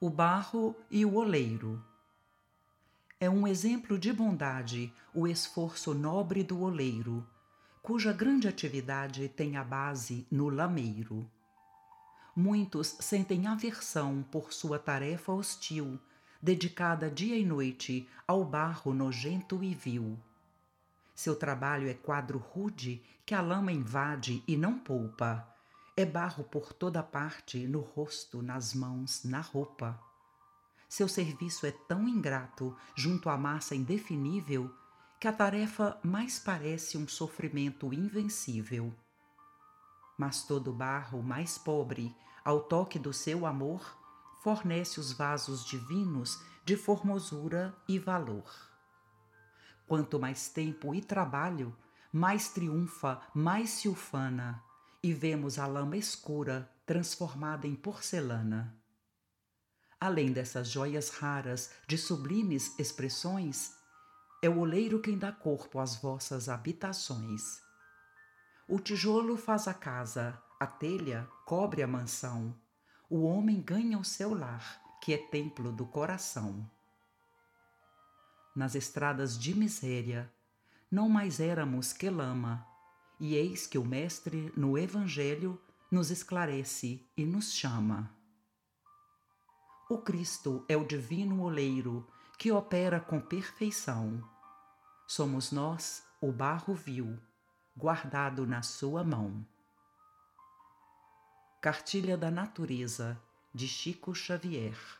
o barro e o oleiro. É um exemplo de bondade o esforço nobre do oleiro, cuja grande atividade tem a base no lameiro. Muitos sentem aversão por sua tarefa hostil, dedicada dia e noite ao barro nojento e vil. Seu trabalho é quadro rude que a lama invade e não poupa é barro por toda parte, no rosto, nas mãos, na roupa. Seu serviço é tão ingrato junto à massa indefinível que a tarefa mais parece um sofrimento invencível. Mas todo barro mais pobre, ao toque do seu amor, fornece os vasos divinos de formosura e valor. Quanto mais tempo e trabalho, mais triunfa, mais se ufana e vemos a lama escura transformada em porcelana. Além dessas joias raras de sublimes expressões, é o oleiro quem dá corpo às vossas habitações. O tijolo faz a casa, a telha cobre a mansão, o homem ganha o seu lar, que é templo do coração. Nas estradas de miséria, não mais éramos que lama, e eis que o Mestre, no Evangelho, nos esclarece e nos chama. O Cristo é o divino oleiro que opera com perfeição. Somos nós o barro vil, guardado na sua mão. Cartilha da Natureza, de Chico Xavier